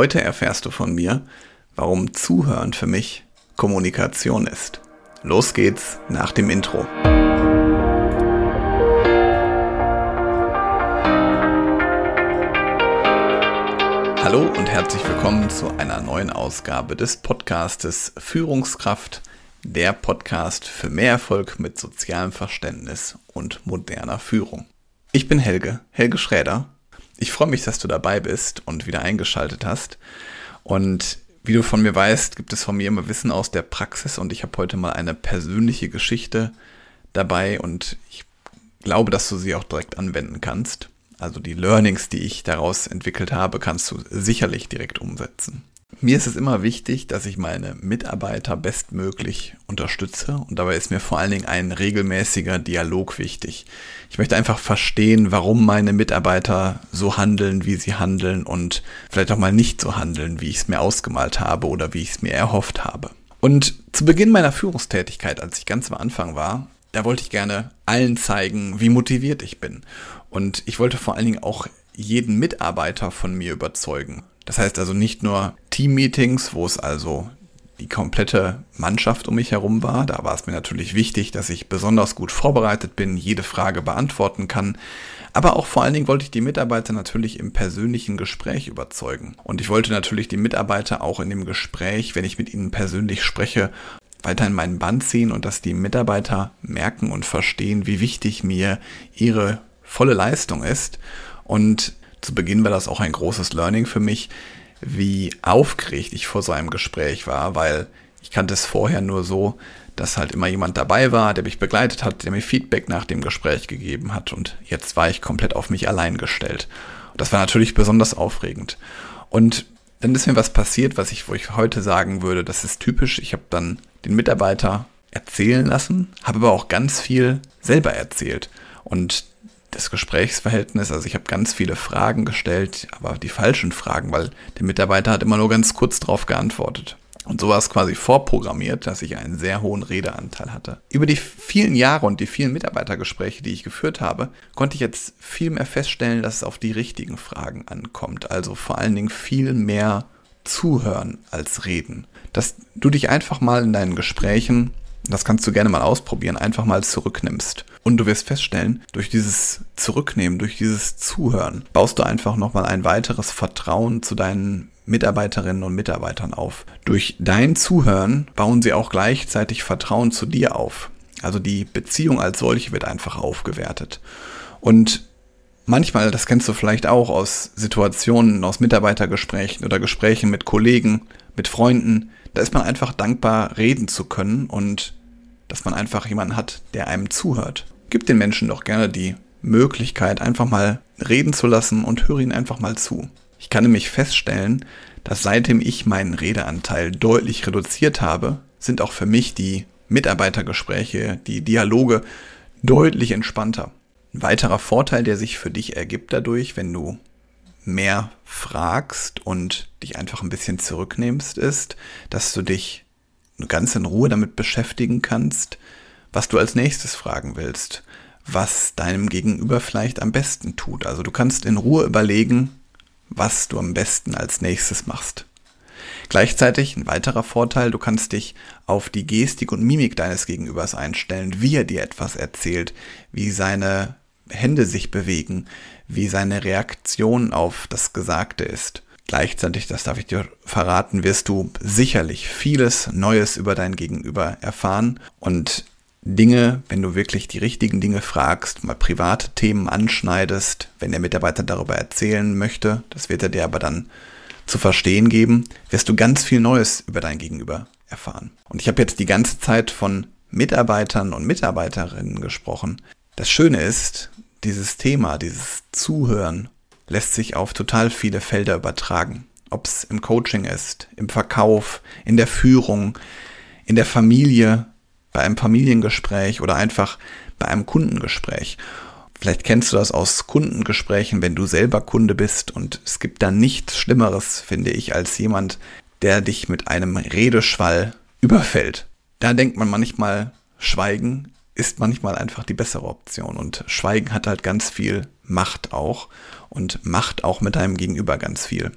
Heute erfährst du von mir, warum Zuhören für mich Kommunikation ist. Los geht's nach dem Intro. Hallo und herzlich willkommen zu einer neuen Ausgabe des Podcastes Führungskraft, der Podcast für mehr Erfolg mit sozialem Verständnis und moderner Führung. Ich bin Helge, Helge Schräder ich freue mich, dass du dabei bist und wieder eingeschaltet hast. Und wie du von mir weißt, gibt es von mir immer Wissen aus der Praxis und ich habe heute mal eine persönliche Geschichte dabei und ich glaube, dass du sie auch direkt anwenden kannst. Also die Learnings, die ich daraus entwickelt habe, kannst du sicherlich direkt umsetzen. Mir ist es immer wichtig, dass ich meine Mitarbeiter bestmöglich unterstütze und dabei ist mir vor allen Dingen ein regelmäßiger Dialog wichtig. Ich möchte einfach verstehen, warum meine Mitarbeiter so handeln, wie sie handeln und vielleicht auch mal nicht so handeln, wie ich es mir ausgemalt habe oder wie ich es mir erhofft habe. Und zu Beginn meiner Führungstätigkeit, als ich ganz am Anfang war, da wollte ich gerne allen zeigen, wie motiviert ich bin. Und ich wollte vor allen Dingen auch jeden Mitarbeiter von mir überzeugen. Das heißt also nicht nur Team-Meetings, wo es also die komplette Mannschaft um mich herum war. Da war es mir natürlich wichtig, dass ich besonders gut vorbereitet bin, jede Frage beantworten kann. Aber auch vor allen Dingen wollte ich die Mitarbeiter natürlich im persönlichen Gespräch überzeugen. Und ich wollte natürlich die Mitarbeiter auch in dem Gespräch, wenn ich mit ihnen persönlich spreche, weiter in meinen Band ziehen und dass die Mitarbeiter merken und verstehen, wie wichtig mir ihre volle Leistung ist. Und zu Beginn war das auch ein großes Learning für mich, wie aufgeregt ich vor so einem Gespräch war, weil ich kannte es vorher nur so, dass halt immer jemand dabei war, der mich begleitet hat, der mir Feedback nach dem Gespräch gegeben hat und jetzt war ich komplett auf mich allein gestellt. Und das war natürlich besonders aufregend. Und dann ist mir was passiert, was ich, wo ich heute sagen würde, das ist typisch. Ich habe dann den Mitarbeiter erzählen lassen, habe aber auch ganz viel selber erzählt. Und das Gesprächsverhältnis. Also ich habe ganz viele Fragen gestellt, aber die falschen Fragen, weil der Mitarbeiter hat immer nur ganz kurz drauf geantwortet. Und so war es quasi vorprogrammiert, dass ich einen sehr hohen Redeanteil hatte. Über die vielen Jahre und die vielen Mitarbeitergespräche, die ich geführt habe, konnte ich jetzt viel mehr feststellen, dass es auf die richtigen Fragen ankommt. Also vor allen Dingen viel mehr zuhören als reden. Dass du dich einfach mal in deinen Gesprächen das kannst du gerne mal ausprobieren, einfach mal zurücknimmst. Und du wirst feststellen, durch dieses Zurücknehmen, durch dieses Zuhören, baust du einfach nochmal ein weiteres Vertrauen zu deinen Mitarbeiterinnen und Mitarbeitern auf. Durch dein Zuhören bauen sie auch gleichzeitig Vertrauen zu dir auf. Also die Beziehung als solche wird einfach aufgewertet. Und manchmal, das kennst du vielleicht auch aus Situationen, aus Mitarbeitergesprächen oder Gesprächen mit Kollegen, mit Freunden, da ist man einfach dankbar, reden zu können und dass man einfach jemanden hat, der einem zuhört. Gib den Menschen doch gerne die Möglichkeit, einfach mal reden zu lassen und höre ihnen einfach mal zu. Ich kann nämlich feststellen, dass seitdem ich meinen Redeanteil deutlich reduziert habe, sind auch für mich die Mitarbeitergespräche, die Dialoge deutlich entspannter. Ein weiterer Vorteil, der sich für dich ergibt dadurch, wenn du mehr fragst und dich einfach ein bisschen zurücknimmst, ist, dass du dich ganz in Ruhe damit beschäftigen kannst, was du als nächstes fragen willst, was deinem Gegenüber vielleicht am besten tut. Also du kannst in Ruhe überlegen, was du am besten als nächstes machst. Gleichzeitig ein weiterer Vorteil, du kannst dich auf die Gestik und Mimik deines Gegenübers einstellen, wie er dir etwas erzählt, wie seine Hände sich bewegen, wie seine Reaktion auf das Gesagte ist. Gleichzeitig, das darf ich dir verraten, wirst du sicherlich vieles Neues über dein Gegenüber erfahren und Dinge, wenn du wirklich die richtigen Dinge fragst, mal private Themen anschneidest, wenn der Mitarbeiter darüber erzählen möchte, das wird er dir aber dann zu verstehen geben, wirst du ganz viel Neues über dein Gegenüber erfahren. Und ich habe jetzt die ganze Zeit von Mitarbeitern und Mitarbeiterinnen gesprochen. Das Schöne ist, dieses Thema, dieses Zuhören lässt sich auf total viele Felder übertragen. Ob es im Coaching ist, im Verkauf, in der Führung, in der Familie, bei einem Familiengespräch oder einfach bei einem Kundengespräch. Vielleicht kennst du das aus Kundengesprächen, wenn du selber Kunde bist und es gibt da nichts Schlimmeres, finde ich, als jemand, der dich mit einem Redeschwall überfällt. Da denkt man manchmal, Schweigen ist manchmal einfach die bessere Option. Und Schweigen hat halt ganz viel Macht auch und macht auch mit deinem Gegenüber ganz viel.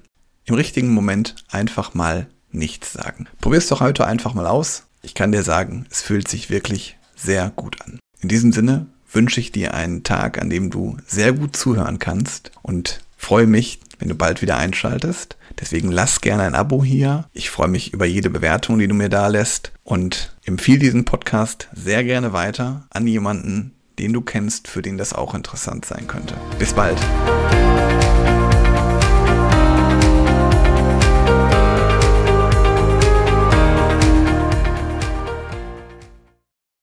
im richtigen Moment einfach mal nichts sagen. Probier's doch heute einfach mal aus. Ich kann dir sagen, es fühlt sich wirklich sehr gut an. In diesem Sinne wünsche ich dir einen Tag, an dem du sehr gut zuhören kannst und freue mich, wenn du bald wieder einschaltest. Deswegen lass gerne ein Abo hier. Ich freue mich über jede Bewertung, die du mir da lässt und empfehle diesen Podcast sehr gerne weiter an jemanden, den du kennst, für den das auch interessant sein könnte. Bis bald.